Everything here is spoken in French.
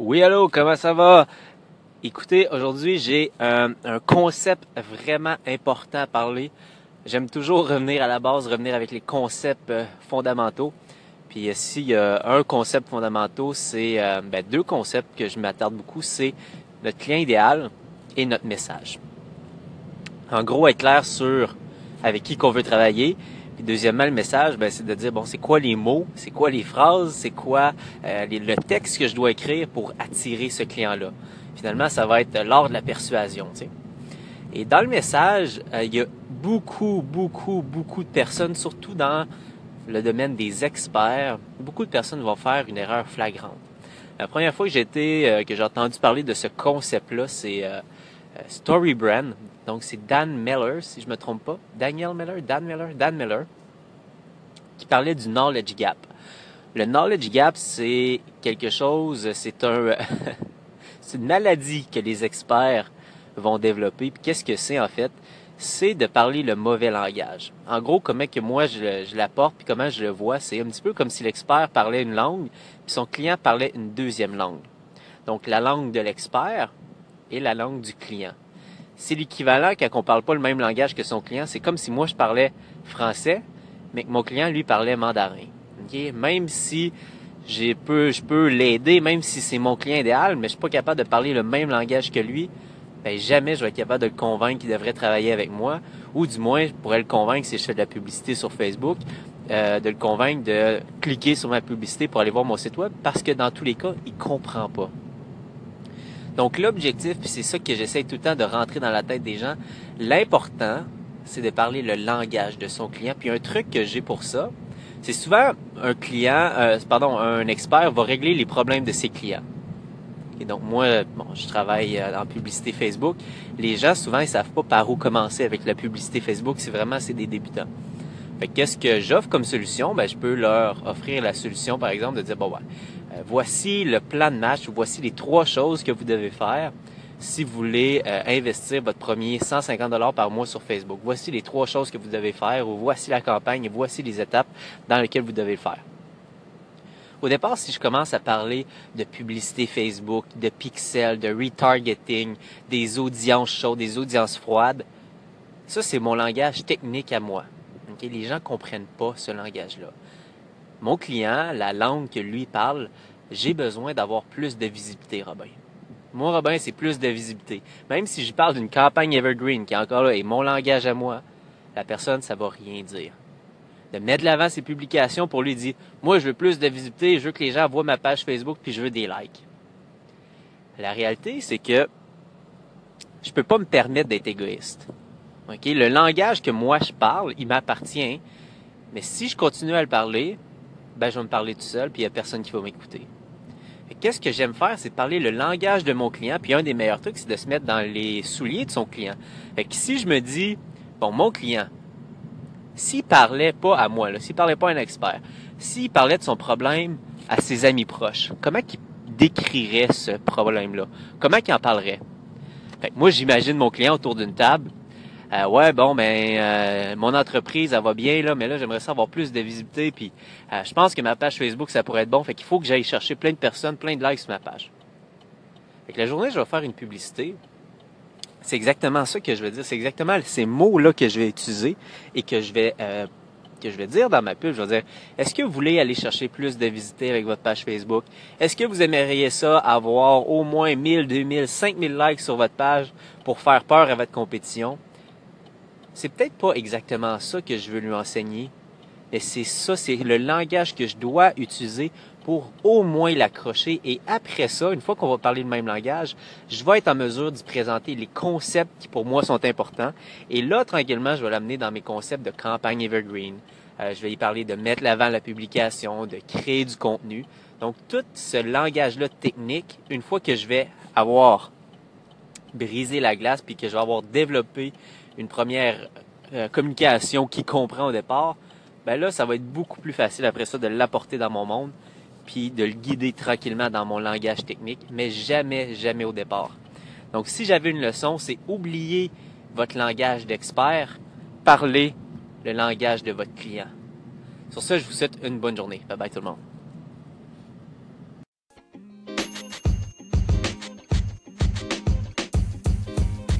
Oui, allô, comment ça va? Écoutez, aujourd'hui, j'ai un, un concept vraiment important à parler. J'aime toujours revenir à la base, revenir avec les concepts euh, fondamentaux. Puis euh, s'il y a un concept fondamental, c'est euh, ben, deux concepts que je m'attarde beaucoup, c'est notre client idéal et notre message. En gros, être clair sur avec qui qu'on veut travailler. Deuxièmement, le message, ben, c'est de dire bon, c'est quoi les mots, c'est quoi les phrases, c'est quoi euh, le texte que je dois écrire pour attirer ce client-là. Finalement, ça va être l'art de la persuasion. tu sais. Et dans le message, euh, il y a beaucoup, beaucoup, beaucoup de personnes, surtout dans le domaine des experts, beaucoup de personnes vont faire une erreur flagrante. La première fois que j'ai été, euh, que j'ai entendu parler de ce concept-là, c'est euh, euh, StoryBrand. Donc c'est Dan Miller, si je me trompe pas. Daniel Miller, Dan Miller, Dan Miller, qui parlait du knowledge gap. Le knowledge gap, c'est quelque chose, c'est un, c'est une maladie que les experts vont développer. Qu'est-ce que c'est en fait? C'est de parler le mauvais langage. En gros, comment que moi je l'apporte puis comment je le vois, c'est un petit peu comme si l'expert parlait une langue puis son client parlait une deuxième langue. Donc la langue de l'expert et la langue du client. C'est l'équivalent quand on parle pas le même langage que son client. C'est comme si moi je parlais français, mais que mon client lui parlait mandarin. Ok? Même si j'ai peu, je peux l'aider, même si c'est mon client idéal, mais je suis pas capable de parler le même langage que lui, ben jamais je vais être capable de le convaincre qu'il devrait travailler avec moi, ou du moins je pourrais le convaincre si je fais de la publicité sur Facebook, euh, de le convaincre de cliquer sur ma publicité pour aller voir mon site web, parce que dans tous les cas, il comprend pas. Donc l'objectif, puis c'est ça que j'essaie tout le temps de rentrer dans la tête des gens, l'important, c'est de parler le langage de son client. Puis un truc que j'ai pour ça, c'est souvent un client, euh, pardon, un expert va régler les problèmes de ses clients. Et donc moi, bon, je travaille euh, en publicité Facebook. Les gens souvent ils savent pas par où commencer avec la publicité Facebook. C'est vraiment c'est des débutants. Fait que qu'est-ce que j'offre comme solution? Ben je peux leur offrir la solution par exemple de dire bon euh, voici le plan de match, voici les trois choses que vous devez faire si vous voulez euh, investir votre premier 150 dollars par mois sur Facebook. Voici les trois choses que vous devez faire ou voici la campagne et voici les étapes dans lesquelles vous devez le faire. Au départ, si je commence à parler de publicité Facebook, de pixels, de retargeting, des audiences chaudes, des audiences froides, ça c'est mon langage technique à moi. Ok, Les gens comprennent pas ce langage-là. Mon client, la langue que lui parle, j'ai besoin d'avoir plus de visibilité, Robin. Moi, Robin, c'est plus de visibilité. Même si je parle d'une campagne evergreen qui est encore là et mon langage à moi, la personne, ça va rien dire. De mettre de l'avant ses publications pour lui dire, moi, je veux plus de visibilité, je veux que les gens voient ma page Facebook puis je veux des likes. La réalité, c'est que je peux pas me permettre d'être égoïste. OK? Le langage que moi je parle, il m'appartient. Mais si je continue à le parler, ben, je vais me parler tout seul, puis il n'y a personne qui va m'écouter. Qu'est-ce que j'aime faire, c'est de parler le langage de mon client. Puis un des meilleurs trucs, c'est de se mettre dans les souliers de son client. Fait que si je me dis, bon, mon client, s'il parlait pas à moi, s'il parlait pas à un expert, s'il parlait de son problème à ses amis proches, comment qu'il décrirait ce problème-là? Comment qu'il en parlerait? Fait que moi, j'imagine mon client autour d'une table. Euh, ouais, bon, ben, euh, mon entreprise, elle va bien, là, mais là, j'aimerais ça avoir plus de visibilité, puis euh, je pense que ma page Facebook, ça pourrait être bon, fait qu'il faut que j'aille chercher plein de personnes, plein de likes sur ma page. Fait que la journée, je vais faire une publicité. C'est exactement ça que je vais dire. C'est exactement ces mots-là que je vais utiliser et que je vais euh, que je vais dire dans ma pub. Je vais dire Est-ce que vous voulez aller chercher plus de visités avec votre page Facebook? Est-ce que vous aimeriez ça avoir au moins 1000, 2000, 5000 likes sur votre page pour faire peur à votre compétition? C'est peut-être pas exactement ça que je veux lui enseigner, mais c'est ça, c'est le langage que je dois utiliser pour au moins l'accrocher. Et après ça, une fois qu'on va parler le même langage, je vais être en mesure d'y présenter les concepts qui pour moi sont importants. Et là, tranquillement, je vais l'amener dans mes concepts de campagne evergreen. Euh, je vais y parler de mettre l'avant la publication, de créer du contenu. Donc, tout ce langage-là technique, une fois que je vais avoir brisé la glace puis que je vais avoir développé une première euh, communication qui comprend au départ, ben là, ça va être beaucoup plus facile après ça de l'apporter dans mon monde puis de le guider tranquillement dans mon langage technique, mais jamais, jamais au départ. Donc, si j'avais une leçon, c'est oublier votre langage d'expert, parler le langage de votre client. Sur ce, je vous souhaite une bonne journée. Bye bye tout le monde.